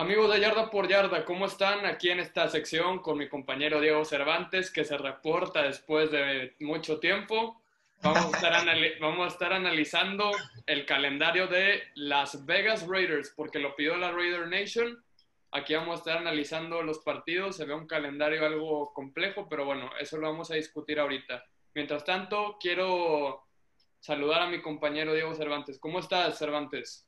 Amigos de Yarda por Yarda, ¿cómo están? Aquí en esta sección con mi compañero Diego Cervantes, que se reporta después de mucho tiempo. Vamos a estar, analizando el calendario de Las Vegas Raiders, porque lo pidió la Raider Nation. Aquí vamos a estar analizando los partidos. Se ve un calendario algo complejo, pero bueno, eso lo vamos a discutir ahorita. Mientras tanto, quiero saludar a mi compañero Diego Cervantes. ¿Cómo estás, Cervantes?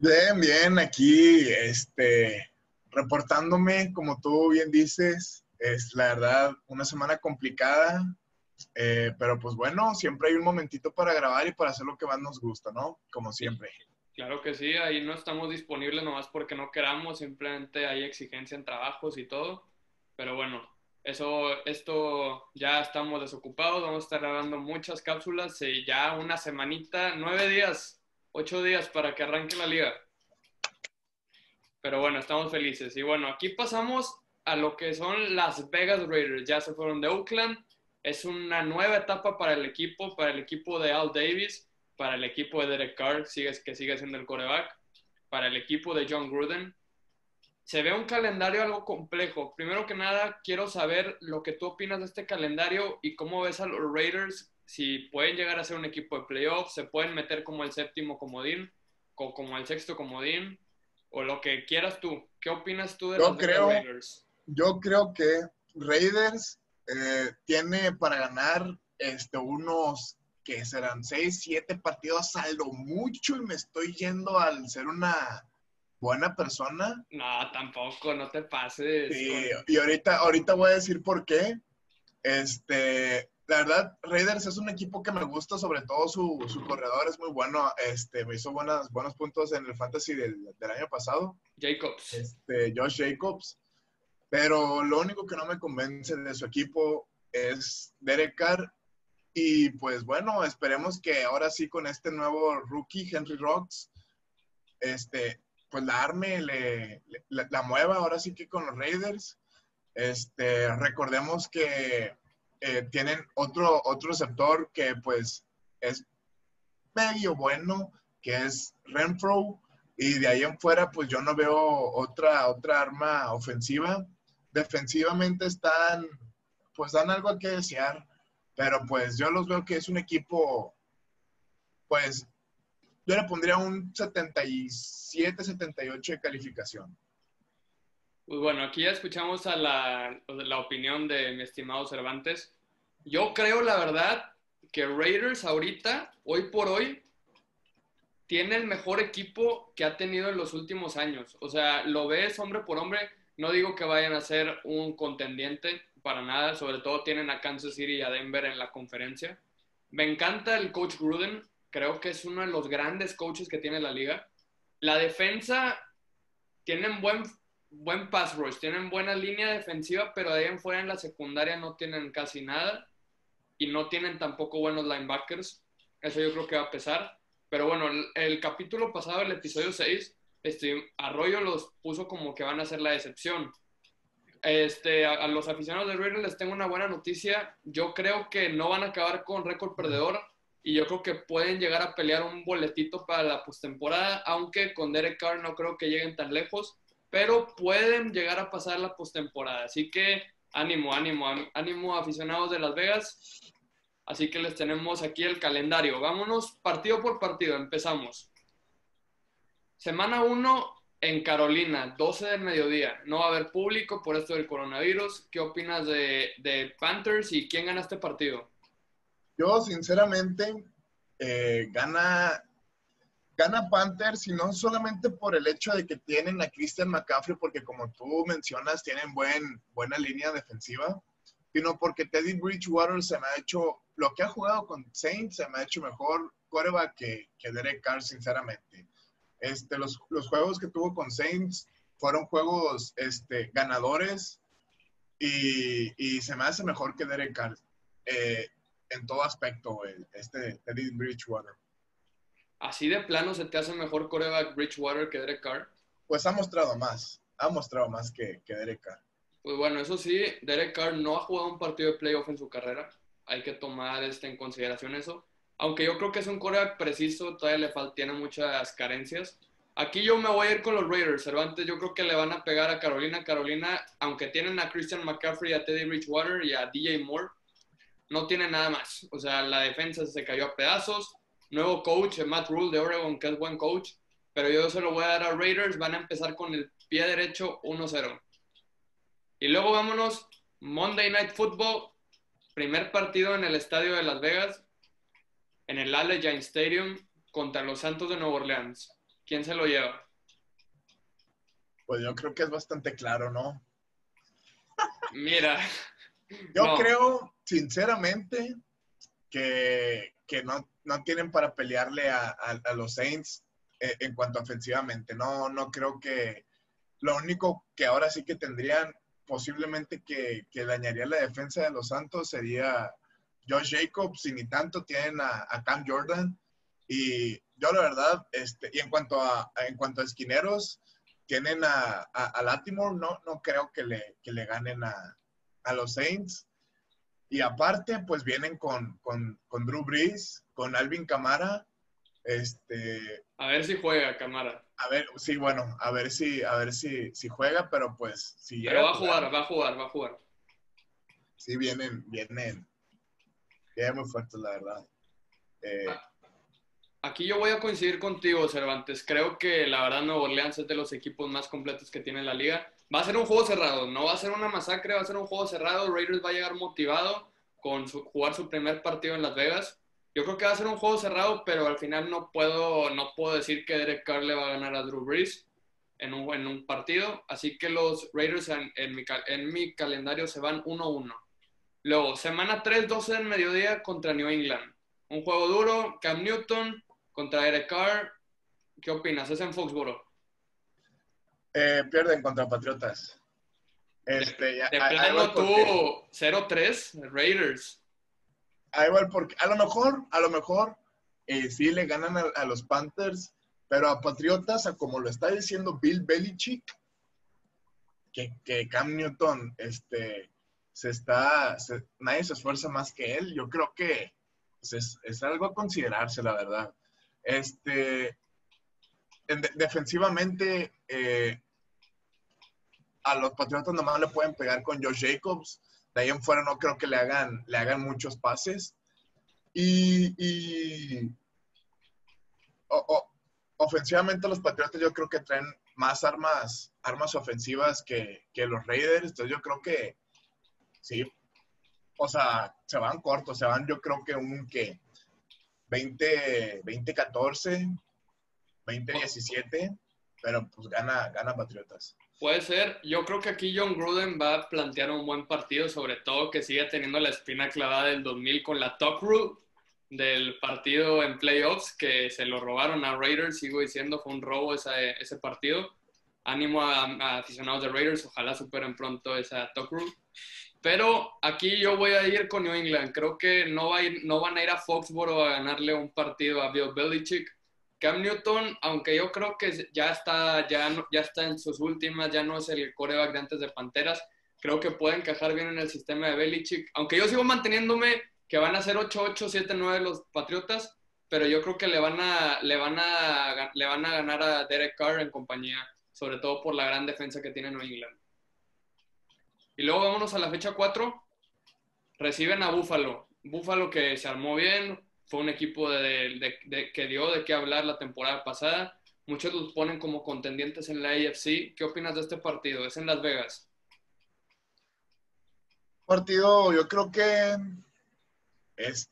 Bien, bien, aquí, este, reportándome, como tú bien dices, es la verdad una semana complicada, eh, pero pues bueno, siempre hay un momentito para grabar y para hacer lo que más nos gusta, ¿no? Como siempre. Claro que sí, ahí no estamos disponibles nomás porque no queramos, simplemente hay exigencia en trabajos y todo, pero bueno, eso, esto ya estamos desocupados, vamos a estar grabando muchas cápsulas y ya una semanita, nueve días ocho días para que arranque la liga. Pero bueno, estamos felices. Y bueno, aquí pasamos a lo que son las Vegas Raiders. Ya se fueron de Oakland. Es una nueva etapa para el equipo, para el equipo de Al Davis, para el equipo de Derek Carr, que sigue siendo el coreback, para el equipo de John Gruden. Se ve un calendario algo complejo. Primero que nada, quiero saber lo que tú opinas de este calendario y cómo ves a los Raiders si pueden llegar a ser un equipo de playoffs, se pueden meter como el séptimo comodín, o como el sexto comodín, o lo que quieras tú. ¿Qué opinas tú de los Raiders? Yo creo que Raiders eh, tiene para ganar este, unos que serán seis, siete partidos a lo mucho y me estoy yendo al ser una buena persona. No, tampoco, no te pases. y ahorita, ahorita voy a decir por qué. Este, la verdad, Raiders es un equipo que me gusta, sobre todo su, su corredor es muy bueno. Este, me hizo buenas, buenos puntos en el fantasy del, del año pasado. Jacobs. Este, Josh Jacobs. Pero lo único que no me convence de su equipo es Derek Carr. Y pues bueno, esperemos que ahora sí con este nuevo rookie, Henry Rocks, este, pues la arme, le, la mueva ahora sí que con los Raiders. Este, recordemos que eh, tienen otro, otro receptor que pues es medio bueno, que es Renfro, y de ahí en fuera pues yo no veo otra, otra arma ofensiva. Defensivamente están, pues dan algo que desear, pero pues yo los veo que es un equipo, pues yo le pondría un 77, 78 de calificación. Pues bueno, aquí ya escuchamos a la, la, opinión de mi estimado Cervantes. Yo creo, la verdad, que Raiders ahorita, hoy por hoy, tiene el mejor equipo que ha tenido en los últimos años. O sea, lo ves hombre por hombre. No digo que vayan a ser un contendiente para nada. Sobre todo tienen a Kansas City y a Denver en la conferencia. Me encanta el coach Gruden. Creo que es uno de los grandes coaches que tiene la liga. La defensa tienen buen buen pass rush, tienen buena línea defensiva, pero ahí en fuera en la secundaria no tienen casi nada y no tienen tampoco buenos linebackers. Eso yo creo que va a pesar. Pero bueno, el, capítulo pasado, el episodio 6, este, Arroyo los puso como que van a ser la excepción. Este, a, los aficionados de Raiders les tengo una buena noticia. Yo creo que no van a acabar con récord perdedor y yo creo que pueden llegar a pelear un boletito para la postemporada, aunque con Derek Carr no creo que lleguen tan lejos pero pueden llegar a pasar la postemporada. Así que ánimo, ánimo, ánimo aficionados de Las Vegas. Así que les tenemos aquí el calendario. Vámonos partido por partido, empezamos. Semana 1 en Carolina, 12 del mediodía. No va a haber público por esto del coronavirus. ¿Qué opinas de, de Panthers y quién gana este partido? Yo, sinceramente, eh, gana gana Panthers y no solamente por el hecho de que tienen a Christian McCaffrey, porque como tú mencionas, tienen buen, buena línea defensiva, sino porque Teddy Bridgewater se me ha hecho, lo que ha jugado con Saints se me ha hecho mejor coreback que, que Derek Carr, sinceramente. Este, los, juegos que tuvo con Saints fueron juegos este, ganadores y, y, se me hace mejor que Derek Carr eh, en todo aspecto, este Teddy Bridgewater. ¿Así de plano se te hace mejor coreback Bridgewater que Derek Carr? Pues ha mostrado más, ha mostrado más que, que Derek Carr. Pues bueno, eso sí, Derek Carr no ha jugado un partido de playoff en su carrera. Hay que tomar este, en consideración eso. Aunque yo creo que es un coreback preciso, todavía le falta, tiene muchas carencias. Aquí yo me voy a ir con los Raiders. Cervantes, yo creo que le van a pegar a Carolina. Carolina, aunque tienen a Christian McCaffrey, a Teddy Bridgewater y a DJ Moore, no tienen nada más. O sea, la defensa se cayó a pedazos. Nuevo coach, Matt Rule de Oregon, que es buen coach. Pero yo se lo voy a dar a Raiders. Van a empezar con el pie derecho 1-0. Y luego vámonos, Monday Night Football, primer partido en el estadio de Las Vegas, en el Allegiant Stadium contra los Santos de Nueva Orleans. ¿Quién se lo lleva? Pues yo creo que es bastante claro, ¿no? Mira. Yo creo, sinceramente, que, no, tienen para pelearle a, los Saints eh, en cuanto ofensivamente. No, no creo que lo único que ahora sí que tendrían posiblemente que, dañaría la defensa de los Santos sería Josh Jacobs y ni tanto tienen a Cam Jordan. Y yo la verdad, este, y en cuanto a, en cuanto a esquineros, tienen a, a, Latimore, no, no creo que le, que le ganen a, a, los Saints. Y aparte, pues vienen con, con, con, Drew Brees, con Alvin Camara. Este, a ver si juega Camara. A ver, sí, bueno, a ver si, a ver si, si juega, pero pues si Pero va a jugar, va a jugar, va a jugar. Sí, vienen, vienen, vienen muy fuertes, la verdad. Eh. Aquí yo voy a coincidir contigo, Cervantes. Creo que la verdad Nuevo Orleans es de los equipos más completos que tiene la liga. Va a ser un juego cerrado, no va a ser una masacre, va a ser un juego cerrado. Raiders va a llegar motivado con jugar su primer partido en Las Vegas. Yo creo que va a ser un juego cerrado, pero al final no puedo, no puedo decir que Derek Carr le va a ganar a Drew Brees en un, en un partido. Así que los Raiders en, en, mi, en mi calendario se van 1-1. Luego, semana 3, 12 del mediodía contra New England. Un juego duro, Cam Newton, contra Eric Carr. ¿Qué opinas? Es en Foxboro. Eh, pierden contra Patriotas. Este, de plano tú 0-3, Raiders. Ah, igual porque a lo mejor, a lo mejor eh, sí le ganan a, los Panthers, pero a Patriotas, a como lo está diciendo Bill Belichick, que, que Cam Newton este, se está, nadie se esfuerza más que él. Yo creo que pues, es, es, algo a considerarse, la verdad. Este, defensivamente, eh, a los Patriotas nomás le pueden pegar con Josh Jacobs. De ahí en fuera no creo que le hagan, le hagan muchos pases. Y, ofensivamente los Patriotas yo creo que traen más armas, armas ofensivas que, que, los Raiders. Entonces yo creo que sí. O sea, se van cortos, se van yo creo que un que 20, 2014, 2017, pero pues gana, gana Patriotas. Puede ser. Yo creo que aquí John Gruden va a plantear un buen partido, sobre todo que sigue teniendo la espina clavada del 2000 con la top rule del partido en playoffs, que se lo robaron a Raiders, sigo diciendo, fue un robo ese, partido. Ánimo a, a, aficionados de Raiders, ojalá superen pronto esa top rule. Pero aquí yo voy a ir con New England. Creo que no, va a ir, no van a ir a Foxboro a ganarle un partido a Bill Belichick. Cam Newton, aunque yo creo que ya está, ya, ya está en sus últimas, ya no es el coreback de antes de Panteras, creo que puede encajar bien en el sistema de Belichick. Aunque yo sigo manteniéndome que van a ser 8-8, 7-9 los Patriotas, pero yo creo que le van, a, le, van a, le van a ganar a Derek Carr en compañía, sobre todo por la gran defensa que tiene New England. Y luego vámonos a la fecha 4. Reciben a Buffalo. Buffalo que se armó bien, fue un equipo de, que dio de qué hablar la temporada pasada. Muchos los ponen como contendientes en la AFC. ¿Qué opinas de este partido? Es en Las Vegas. Partido, yo creo que es,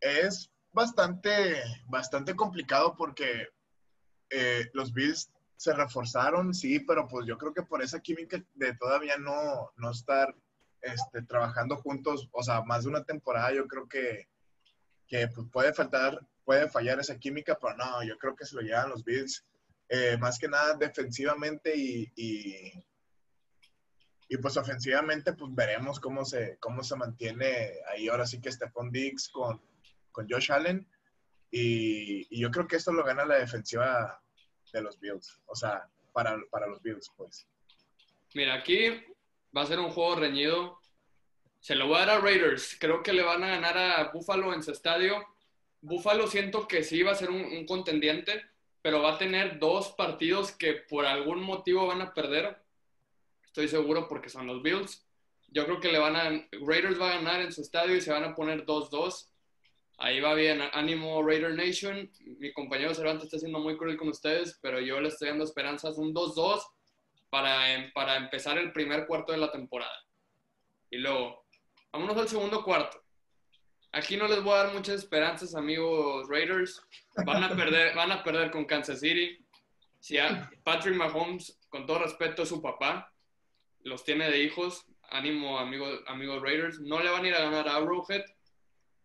es bastante, bastante complicado porque eh, los Bills se reforzaron, sí, pero pues yo creo que por esa química de todavía no, no estar este, trabajando juntos, o sea, más de una temporada, yo creo que, que pues, puede faltar, puede fallar esa química, pero no, yo creo que se lo llevan los Bills, eh, más que nada defensivamente y, y, pues ofensivamente, pues veremos cómo se, cómo se mantiene ahí ahora sí que Stephon Diggs con, con Josh Allen. Y, y, yo creo que esto lo gana la defensiva de los Bills. O sea, para, para los Bills, pues. Mira, aquí va a ser un juego reñido. Se lo voy a dar a Raiders. Creo que le van a ganar a Buffalo en su estadio. Buffalo siento que sí va a ser un, contendiente, pero va a tener dos partidos que por algún motivo van a perder. Estoy seguro porque son los Bills. Yo creo que le van a Raiders va a ganar en su estadio y se van a poner 2-2. Ahí va bien, ánimo Raider Nation. Mi compañero Cervantes está siendo muy cruel con ustedes, pero yo le estoy dando esperanzas un 2-2 para, para empezar el primer cuarto de la temporada. Y luego, vámonos al segundo cuarto. Aquí no les voy a dar muchas esperanzas, amigos Raiders. Van a perder, van a perder con Kansas City. Si Patrick Mahomes, con todo respeto, es su papá. Los tiene de hijos. Ánimo, amigos, Raiders. No le van a ir a ganar a Arrowhead.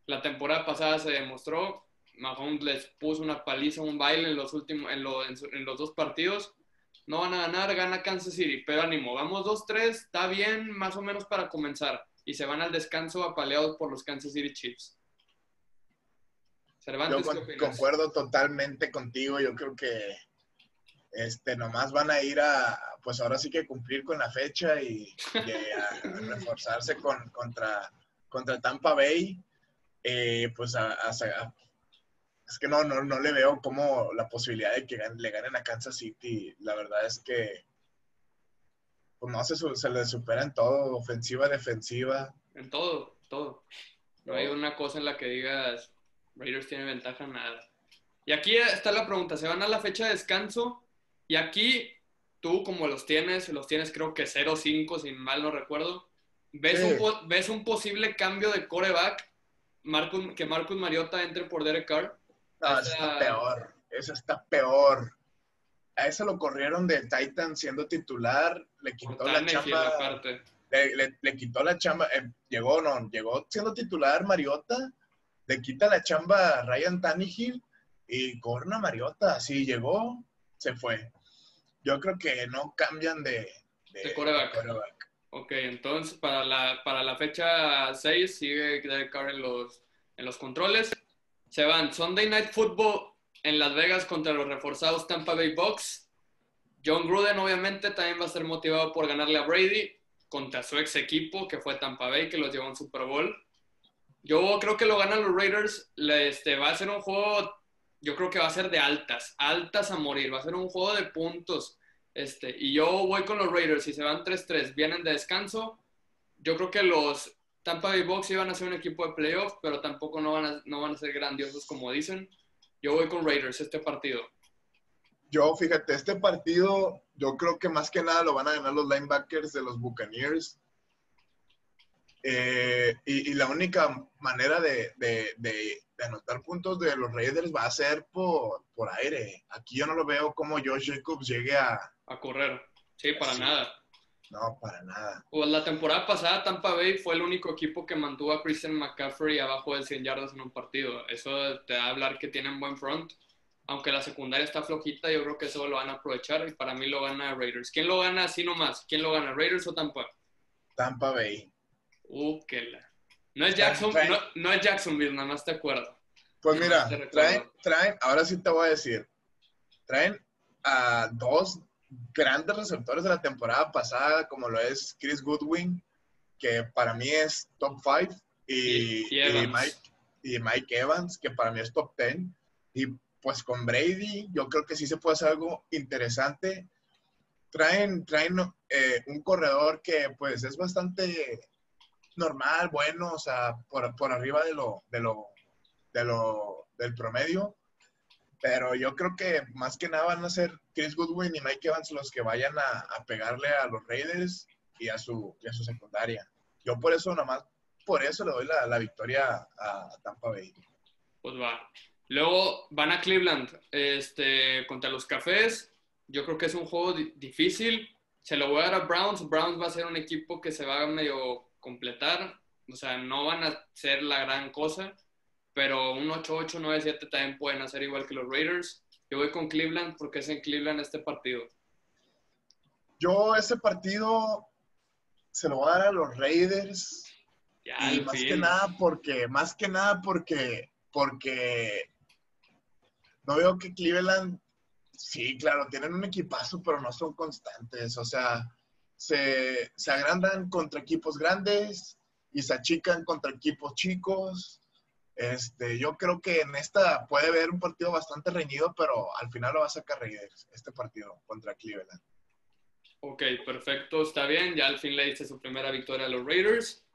La temporada pasada se demostró. Mahomes les puso una paliza, un baile en los, últimos, en, en los dos partidos. No van a ganar, gana Kansas City. Pero ánimo, vamos 2-3. Está bien, más o menos para comenzar y se van al descanso apaleados por los Kansas City Chiefs. Cervantes, Yo concuerdo totalmente contigo. Yo creo que este, nomás van a ir a, pues ahora sí que cumplir con la fecha y, a, reforzarse con, contra, contra Tampa Bay. Eh, pues es que no, no, no le veo como la posibilidad de que le ganen a Kansas City. La verdad es que pues no se, se le supera en todo, ofensiva, defensiva. En todo, todo. No hay una cosa en la que digas Raiders tiene ventaja, nada. Y aquí está la pregunta, se van a la fecha de descanso y aquí tú como los tienes, los tienes creo que 0-5, si mal no recuerdo, ¿ves, un, ¿ves un posible cambio de coreback Marcus, que Marcus Mariota entre por Derek Carr? No, eso está peor, eso está peor a ese lo corrieron de Titan siendo titular, le quitó la chamba. Le, quitó la chamba, eh, llegó, no, llegó siendo titular Mariota, le quita la chamba a Ryan Tannehill y corna Mariota, así llegó, se fue. Yo creo que no cambian de, de, coreback. Ok, entonces para la, para la fecha 6 sigue Derek Carr en los, en los controles. Se van Sunday Night Football en Las Vegas contra los reforzados Tampa Bay Bucks. John Gruden obviamente también va a ser motivado por ganarle a Brady contra su ex equipo que fue Tampa Bay que los llevó a un Super Bowl. Yo creo que lo ganan los Raiders. Este, va a ser un juego, yo creo que va a ser de altas, altas a morir. Va a ser un juego de puntos. Este, y yo voy con los Raiders. Si se van 3-3, vienen de descanso. Yo creo que los Tampa Bay Bucks iban a ser un equipo de playoff, pero tampoco no van a, no van a ser grandiosos como dicen. Yo voy con Raiders este partido. Yo, fíjate, este partido, yo creo que más que nada lo van a ganar los linebackers de los Buccaneers. Eh, y, la única manera de, anotar puntos de los Raiders va a ser por, aire. Aquí yo no lo veo como Josh Jacobs llegue a... A correr. Sí, para nada. No, para nada. Pues la temporada pasada Tampa Bay fue el único equipo que mantuvo a Christian McCaffrey abajo de 100 yardas en un partido. Eso te da a hablar que tienen buen front. Aunque la secundaria está flojita, yo creo que eso lo van a aprovechar y para mí lo gana Raiders. ¿Quién lo gana así nomás? ¿Quién lo gana, Raiders o Tampa? Tampa Bay. Uh, qué la. No es, Jackson, no, no, es Jacksonville, nada más te acuerdo. Pues mira, traen, traen, ahora sí te voy a decir, traen a dos grandes receptores de la temporada pasada, como lo es Chris Goodwin, que para mí es top 5, y, Mike, y Mike Evans, que para mí es top 10. Y pues con Brady, yo creo que sí se puede hacer algo interesante. Traen, traen eh, un corredor que pues es bastante normal, bueno, o sea, por, por arriba de lo, de lo, de lo, del promedio. Pero yo creo que más que nada van a ser Chris Goodwin y Mike Evans los que vayan a, pegarle a los Raiders y a, su, a su secundaria. Yo por eso nomás, por eso le doy la, la victoria a Tampa Bay. Pues va. Luego van a Cleveland este, contra los Cafés. Yo creo que es un juego difícil. Se lo voy a dar a Browns. Browns va a ser un equipo que se va a medio completar. O sea, no van a ser la gran cosa pero un 8-8, 9-7 también pueden hacer igual que los Raiders. Yo voy con Cleveland porque es en Cleveland este partido. Yo ese partido se lo voy a dar a los Raiders. y más que nada porque, más que nada porque, porque no veo que Cleveland, sí, claro, tienen un equipazo, pero no son constantes. O sea, se, se agrandan contra equipos grandes y se achican contra equipos chicos Este, yo creo que en esta puede haber un partido bastante reñido, pero al final lo va a sacar Raiders, este partido contra Cleveland. Ok, perfecto, está bien. Ya al fin le diste su primera victoria a los Raiders.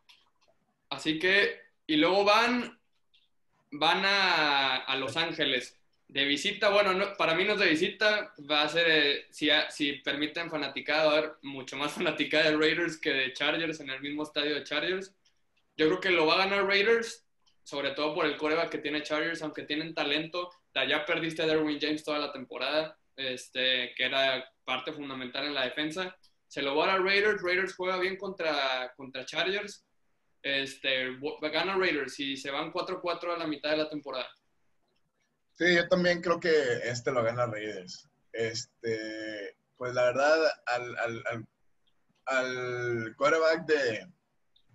Así que, y luego van, van a, Los Ángeles. De visita, bueno, para mí no es de visita, va a ser, eh, si, si permiten fanaticada, va a haber mucho más fanaticada de Raiders que de Chargers en el mismo estadio de Chargers. Yo creo que lo va a ganar Raiders, sobre todo por el coreback que tiene Chargers, aunque tienen talento. Ya perdiste a Derwin James toda la temporada, este, que era parte fundamental en la defensa. Se lo va a dar Raiders. Raiders juega bien contra, contra Chargers. Este, gana Raiders y se van 4-4 a la mitad de la temporada. Sí, yo también creo que este lo gana Raiders. Este, pues la verdad, al, al, al, quarterback de,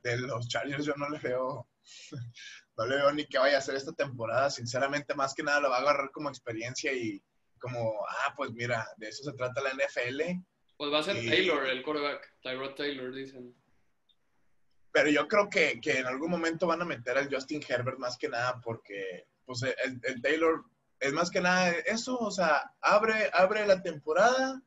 de los Chargers yo no le veo no le veo ni que vaya a hacer esta temporada. Sinceramente, más que nada lo va a agarrar como experiencia y como, ah, pues mira, de eso se trata la NFL. Pues va a ser Taylor, el quarterback. Tyrod Taylor, dicen. Pero yo creo que, que, en algún momento van a meter al Justin Herbert más que nada porque, pues, el, el Taylor es más que nada eso, o sea, abre, abre la temporada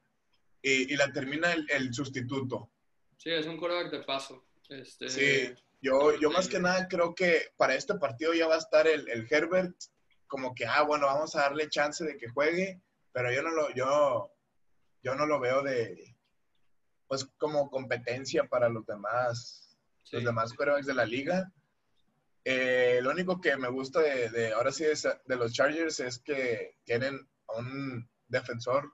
y, y la termina el, el, sustituto. Sí, es un quarterback de paso. Este, sí. Yo, yo más que nada creo que para este partido ya va a estar el, el, Herbert como que, ah, bueno, vamos a darle chance de que juegue, pero yo no lo, yo, yo no lo veo de, pues como competencia para los demás, los demás quarterbacks de la liga. Eh, lo único que me gusta de, de ahora sí de los Chargers es que tienen un defensor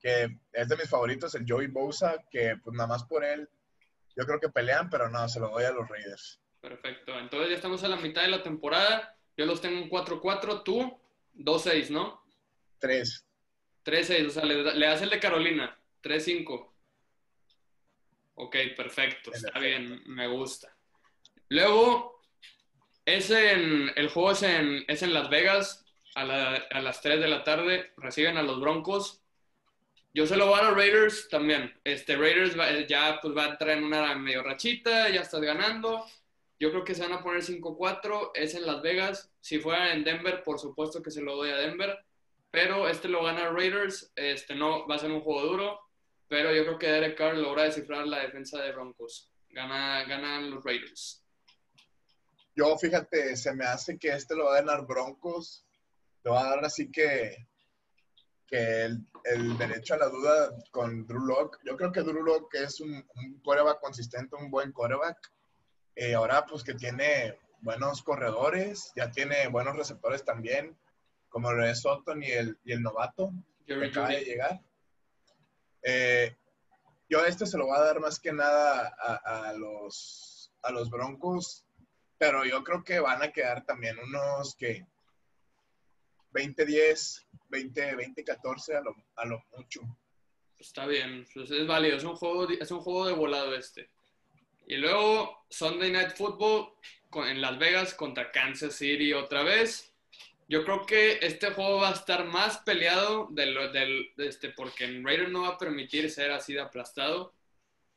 que es de mis favoritos, el Joey Bosa, que pues nada más por él yo creo que pelean, pero no, se lo doy a los Raiders. Perfecto. Entonces ya estamos a la mitad de la temporada. Yo los tengo en 4-4, tú 2-6, ¿no? 3. 3-6, o sea, le, le, das el de Carolina. 3-5. Ok, perfecto. Está bien, me gusta. Luego, es en, el juego es en, es en Las Vegas a, la, a las 3 de la tarde. Reciben a los Broncos. Yo se lo voy a los Raiders también. Este Raiders ya pues va a entrar en una medio rachita, ya estás ganando. Yo creo que se van a poner 5-4, es en Las Vegas. Si fuera en Denver, por supuesto que se lo doy a Denver. Pero este lo gana Raiders, este no va a ser un juego duro, pero yo creo que Derek Carr logra descifrar la defensa de Broncos. Gana, ganan los Raiders. Yo, fíjate, se me hace que este lo va a ganar Broncos. Lo va a dar así que que el, el, derecho a la duda con Drew Lock, yo creo que Drew Lock es un, un coreback consistente, un buen coreback. Eh, ahora pues que tiene buenos corredores, ya tiene buenos receptores también, como lo es Sutton y el, y el novato que acaba de llegar. Eh, yo este se lo voy a dar más que nada a, a, los, a los Broncos, pero yo creo que van a quedar también unos que 20-10, 20-14 a lo, a lo mucho. Está bien, pues es válido, es un, juego, es un juego de volado este. Y luego Sunday Night Football en Las Vegas contra Kansas City otra vez. Yo creo que este juego va a estar más peleado del, del, este, porque en Raiders no va a permitir ser así de aplastado.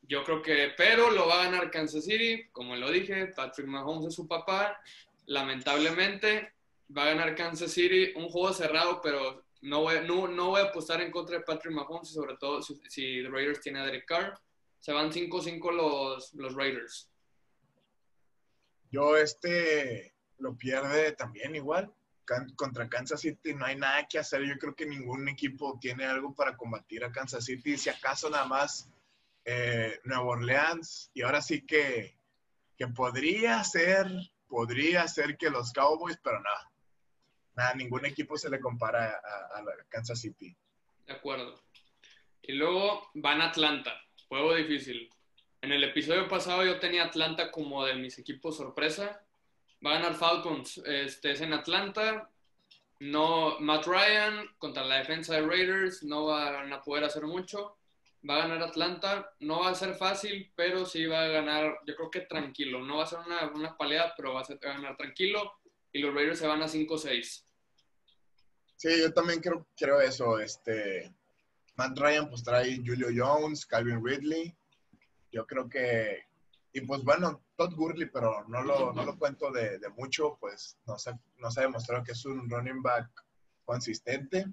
Yo creo que, pero lo va a ganar Kansas City, como lo dije, Patrick Mahomes es su papá, lamentablemente va a ganar Kansas City, un juego cerrado, pero no voy, no, voy a apostar en contra de Patrick Mahomes, sobre todo si, si Raiders tiene a Derek Carr. Se van 5-5 los, los Raiders. Yo este lo pierde también igual. Contra Kansas City no hay nada que hacer. Yo creo que ningún equipo tiene algo para combatir a Kansas City. Si acaso nada más eh, Nueva Orleans. Y ahora sí que, que podría ser, podría ser que los Cowboys, pero no nada, ningún equipo se le compara a, a, Kansas City. De acuerdo. Y luego van a Atlanta, juego difícil. En el episodio pasado yo tenía Atlanta como de mis equipos sorpresa. Va a ganar Falcons, este es en Atlanta. No, Matt Ryan contra la defensa de Raiders no van a poder hacer mucho. Va a ganar Atlanta, no va a ser fácil, pero sí va a ganar, yo creo que tranquilo. No va a ser una, una paleada, pero va a, ser, va a ganar tranquilo y los Raiders se van a 5-6. Sí, yo también creo, creo eso. Este, Matt Ryan pues trae Julio Jones, Calvin Ridley. Yo creo que y pues bueno, Todd Gurley, pero no lo, no lo cuento de, mucho, pues nos ha, ha demostrado que es un running back consistente.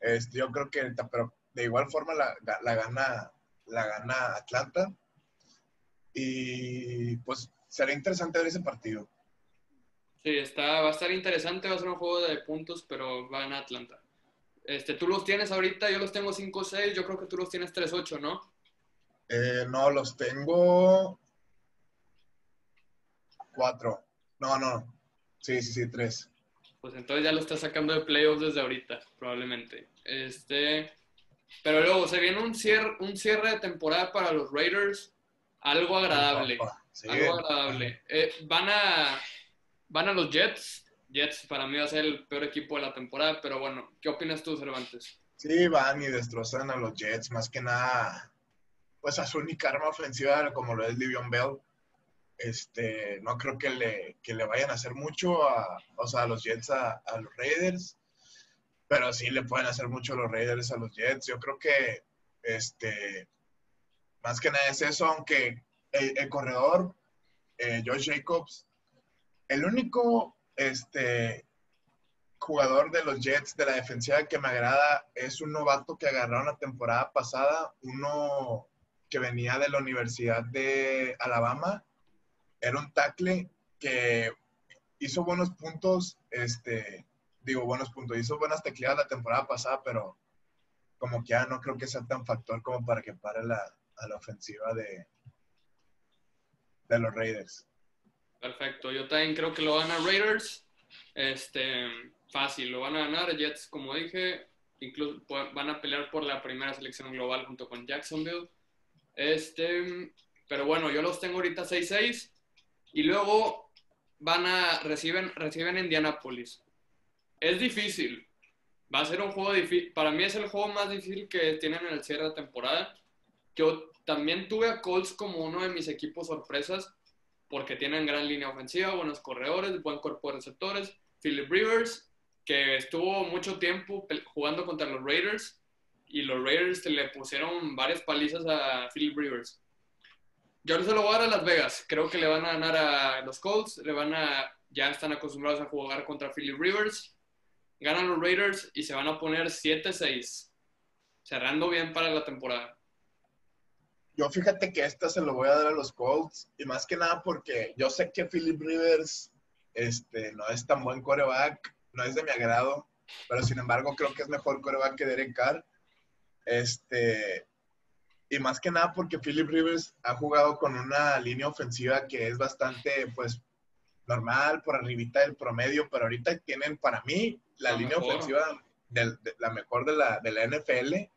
Este, yo creo que, pero de igual forma la, la, gana, la gana Atlanta. Y pues será interesante ver ese partido. Sí, está, va a estar interesante, va a ser un juego de puntos, pero va a Atlanta. Este, tú los tienes ahorita, yo los tengo 5-6, yo creo que tú los tienes 3-8, ¿no? Eh, no, los tengo 4. No, no. Sí, sí, sí, 3. Pues entonces ya lo estás sacando de playoffs desde ahorita, probablemente. Este, pero luego se viene un cierre, un cierre de temporada para los Raiders, algo agradable. Algo agradable. Eh, van, a, van a los Jets. Jets para mí va a ser el peor equipo de la temporada, pero bueno, ¿qué opinas tú, Cervantes? Sí, van y destrozan a los Jets, más que nada, pues a su única arma ofensiva como lo es Livion Bell. Este, no creo que le, que le vayan a hacer mucho a, o sea, a los Jets a, a los Raiders pero sí le pueden hacer mucho los Raiders a los Jets. Yo creo que, este, más que nada es eso, aunque el, corredor, eh, Josh Jacobs, el único este, jugador de los Jets de la defensiva que me agrada es un novato que agarraron la temporada pasada, uno que venía de la Universidad de Alabama, era un tackle que hizo buenos puntos, este, digo, buenos puntos. Hizo buenas tecleadas la temporada pasada, pero como que ya no creo que sea tan factor como para que pare la, a la ofensiva de, de los Raiders. Perfecto, yo también creo que lo van a Raiders. Este, fácil, lo van a ganar. Jets, como dije, incluso van a pelear por la primera selección global junto con Jacksonville. Este, pero bueno, yo los tengo ahorita 6-6 y luego van a reciben reciben Indianapolis es difícil. Va a ser un juego difícil. Para mí es el juego más difícil que tienen en el cierre de temporada. Yo también tuve a Colts como uno de mis equipos sorpresas porque tienen gran línea ofensiva, buenos corredores, buen cuerpo de receptores. Philip Rivers, que estuvo mucho tiempo jugando contra los Raiders y los Raiders le pusieron varias palizas a Philip Rivers. Yo se lo voy a dar a Las Vegas. Creo que le van a ganar a los Colts. Le van a, ya están acostumbrados a jugar contra Philip Rivers ganan los Raiders y se van a poner 7-6, cerrando bien para la temporada. Yo fíjate que esta se lo voy a dar a los Colts y más que nada porque yo sé que Philip Rivers este, no es tan buen coreback, no es de mi agrado, pero sin embargo creo que es mejor coreback que Derek Carr. Este, y más que nada porque Philip Rivers ha jugado con una línea ofensiva que es bastante, pues, normal, por arribita del promedio, pero ahorita tienen para mí la, línea ofensiva de, la mejor de la, de la NFL.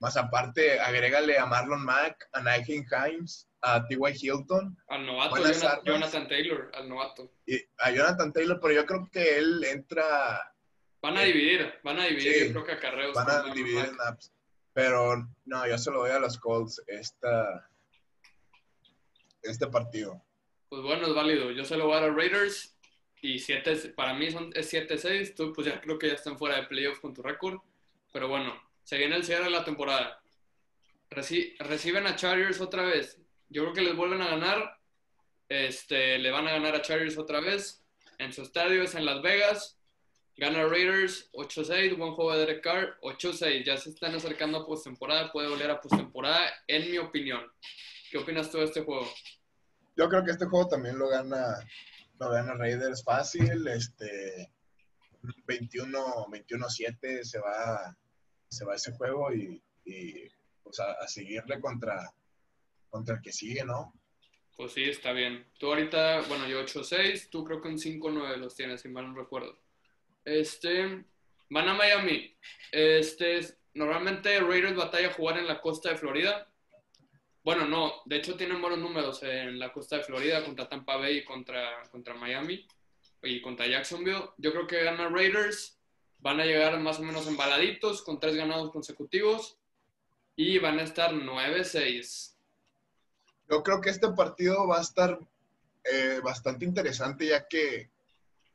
Más aparte, agrégale a Marlon Mack, a Nigel Himes, a T.Y. Hilton. Al novato, Jonathan, Taylor, al novato. Y a Jonathan Taylor, pero yo creo que él entra... Van a dividir, van a dividir, creo que acarreos. Van a dividir snaps. Pero no, yo se lo doy a los Colts esta, este partido. Pues bueno, es válido. Yo se lo voy a los Raiders y siete, para mí son, es 7-6, tú pues ya creo que ya están fuera de playoffs con tu récord, pero bueno, se viene el cierre de la temporada. reciben a Chargers otra vez, yo creo que les vuelven a ganar, este, le van a ganar a Chargers otra vez, en su estadio es en Las Vegas, gana Raiders 8-6, buen juego de Derek Carr, 8-6, ya se están acercando a postemporada, puede volver a postemporada, en mi opinión. ¿Qué opinas tú de este juego? Yo creo que este juego también lo gana lo gana Raiders fácil, este 21 21-7 se va se va ese juego y, pues a, seguirle contra contra el que sigue, ¿no? Pues sí, está bien. Tú ahorita, bueno, yo 8-6, tú creo que un 5-9 los tienes, si mal no recuerdo. Este, van a Miami. Este, normalmente Raiders batalla a jugar en la costa de Florida. Bueno, no, de hecho tienen buenos números en la costa de Florida contra Tampa Bay y contra, contra Miami y contra Jacksonville. Yo creo que ganan Raiders, van a llegar más o menos embaladitos con tres ganados consecutivos y van a estar 9-6. Yo creo que este partido va a estar eh, bastante interesante ya que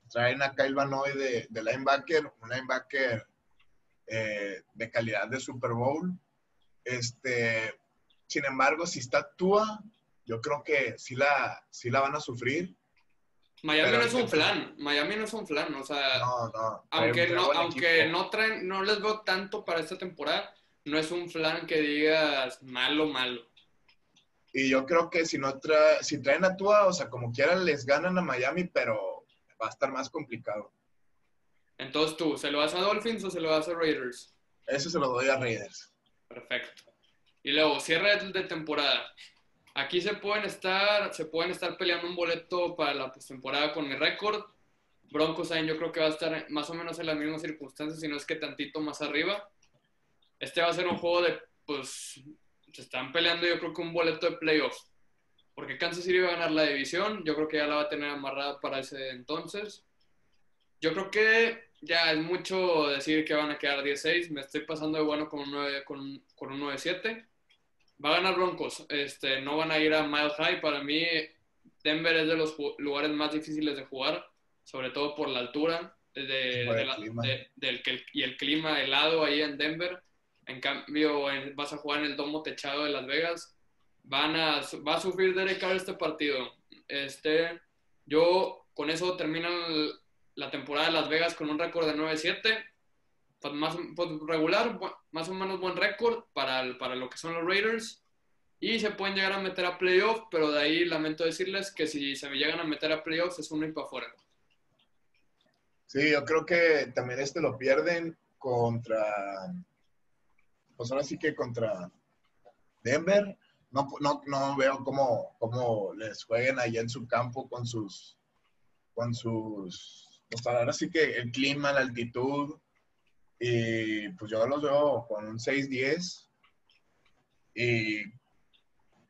traen a Kyle Van de, linebacker, un linebacker eh, de calidad de Super Bowl. Este, sin embargo, si está Tua, yo creo que sí la, sí la van a sufrir. Miami no es un flan, Miami no es un flan, o sea, aunque, no, aunque no, traen, no les veo tanto para esta temporada, no es un flan que digas malo, malo. Y yo creo que si no trae, si traen a Tua, o sea, como quieran les ganan a Miami, pero va a estar más complicado. Entonces tú, ¿se lo vas a Dolphins o se lo vas a Raiders? Eso se lo doy a Raiders. Perfecto. Y luego, cierre de temporada. Aquí se pueden estar, se pueden estar peleando un boleto para la postemporada con mi récord. Broncos yo creo que va a estar más o menos en las mismas circunstancias, si no es que tantito más arriba. Este va a ser un juego de, pues, se están peleando yo creo que un boleto de playoffs. Porque Kansas City va a ganar la división, yo creo que ya la va a tener amarrada para ese entonces. Yo creo que ya es mucho decir que van a quedar 16. Me estoy pasando de bueno con un 9, con, con un 9-7. Va a ganar Broncos. Este, no van a ir a Mile High. Para mí, Denver es de los lugares más difíciles de jugar, sobre todo por la altura de, del, y el clima helado ahí en Denver. En cambio, vas a jugar en el domo techado de Las Vegas. Van a, va a sufrir Derek Carr este partido. Este, yo con eso termino la temporada de Las Vegas con un récord de 9-7 pues, más pues, regular, más o menos buen récord para, para lo que son los Raiders. Y se pueden llegar a meter a playoffs, pero de ahí lamento decirles que si se me llegan a meter a playoffs es uno y para afuera. Sí, yo creo que también este lo pierden contra, pues ahora sí que contra Denver. No, no, no veo cómo, cómo les jueguen ahí en su campo con sus, con sus, pues ahora sí que el clima, la altitud, y pues yo los veo con un 6-10 y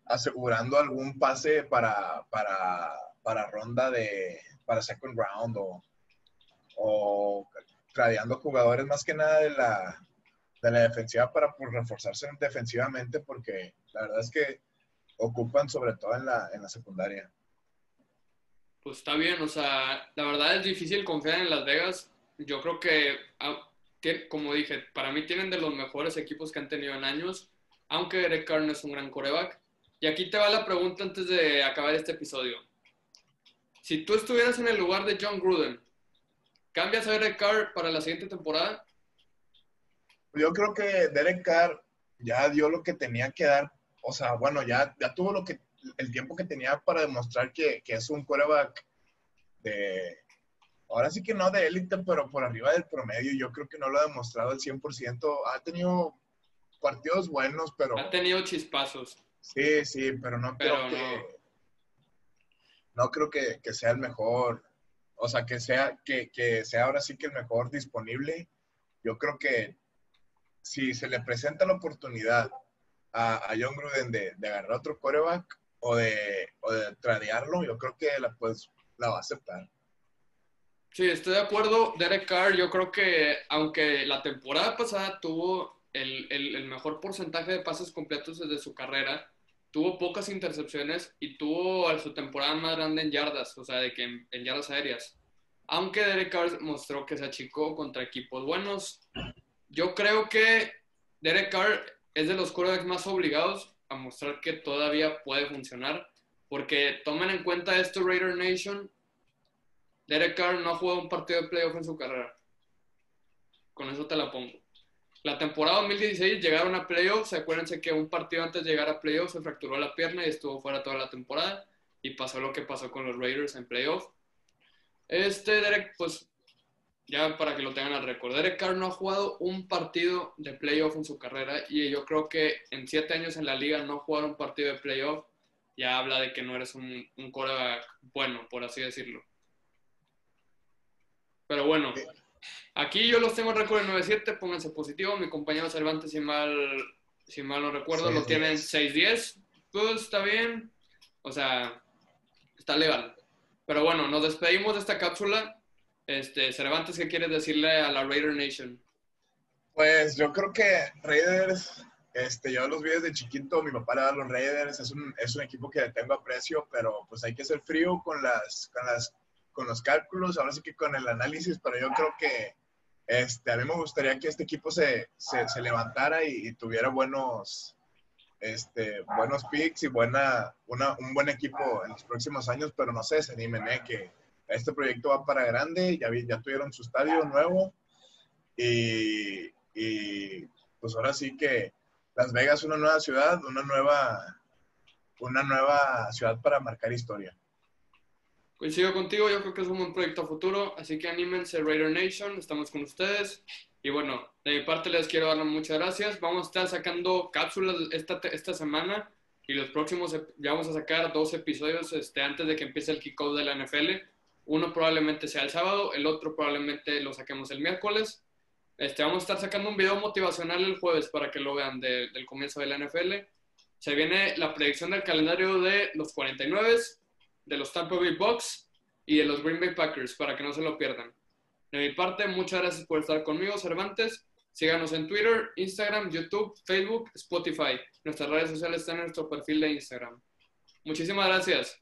asegurando algún pase para, para, para ronda de, para second round o, o tradeando jugadores más que nada de la, de la defensiva para pues, reforzarse defensivamente porque la verdad es que ocupan sobre todo en la, en la secundaria. Pues está bien, o sea, la verdad es difícil confiar en Las Vegas. Yo creo que ah, como dije, para mí tienen de los mejores equipos que han tenido en años, aunque Derek Carr no es un gran coreback. Y aquí te va la pregunta antes de acabar este episodio. Si tú estuvieras en el lugar de John Gruden, ¿cambias a Derek Carr para la siguiente temporada? Yo creo que Derek Carr ya dio lo que tenía que dar. O sea, bueno, ya, ya tuvo lo que, el tiempo que tenía para demostrar que, que es un coreback de, ahora sí que no de élite, pero por arriba del promedio. Yo creo que no lo ha demostrado al 100%. Ha tenido partidos buenos, pero... Ha tenido chispazos. Sí, sí, pero no creo que... No creo que, sea el mejor, o sea, que sea, que, sea ahora sí que el mejor disponible. Yo creo que si se le presenta la oportunidad a, John Gruden de, agarrar otro coreback o de, o de tradearlo, yo creo que la, pues, la va a aceptar. Sí, estoy de acuerdo. Derek Carr, yo creo que aunque la temporada pasada tuvo el, mejor porcentaje de pases completos desde su carrera, tuvo pocas intercepciones y tuvo su temporada más grande en yardas, o sea, de que en, yardas aéreas. Aunque Derek Carr mostró que se achicó contra equipos buenos, yo creo que Derek Carr es de los quarterbacks más obligados a mostrar que todavía puede funcionar, porque tomen en cuenta esto Raider Nation, Derek Carr no ha jugado un partido de playoff en su carrera. Con eso te la pongo. La temporada 2016 llegaron a playoffs. Acuérdense que un partido antes de llegar a playoffs se fracturó la pierna y estuvo fuera toda la temporada. Y pasó lo que pasó con los Raiders en playoff. Este Derek, pues ya para que lo tengan al récord, Derek Carr no ha jugado un partido de playoff en su carrera y yo creo que en siete años en la liga no jugar un partido de playoff ya habla de que no eres un, un bueno, por así decirlo. Pero bueno, aquí yo los tengo récord en 9-7, pónganse positivo. Mi compañero Cervantes, si mal, si mal no recuerdo, lo tienen 6-10. Pues está bien. O sea, está legal. Pero bueno, nos despedimos de esta cápsula. Este, Cervantes, ¿qué quieres decirle a la Raider Nation? Pues yo creo que Raiders, este, yo los vi desde chiquito, mi papá le da a los Raiders, es un, es un equipo que tengo aprecio, pero pues hay que ser frío con las, con las con los cálculos, ahora sí que con el análisis, pero yo creo que este, a mí me gustaría que este equipo se, se, levantara y, tuviera buenos, este, buenos picks y buena, una, un buen equipo en los próximos años, pero no sé, se animen, ¿eh? que este proyecto va para grande, ya, ya tuvieron su estadio nuevo y, y pues ahora sí que Las Vegas una nueva ciudad, una nueva, una nueva ciudad para marcar historia. Coincido contigo, yo creo que es un buen proyecto a futuro, así que anímense Raider Nation, estamos con ustedes. Y bueno, de mi parte les quiero dar muchas gracias. Vamos a estar sacando cápsulas esta, esta semana y los próximos ya vamos a sacar dos episodios este, antes de que empiece el kickoff de la NFL. Uno probablemente sea el sábado, el otro probablemente lo saquemos el miércoles. Este, vamos a estar sacando un video motivacional el jueves para que lo vean del comienzo de la NFL. Se viene la predicción del calendario de los 49 de los Tampa Bay Bucks y de los Green Bay Packers para que no se lo pierdan. De mi parte, muchas gracias por estar conmigo, Cervantes. Síganos en Twitter, Instagram, YouTube, Facebook, Spotify. Nuestras redes sociales están en nuestro perfil de Instagram. Muchísimas gracias.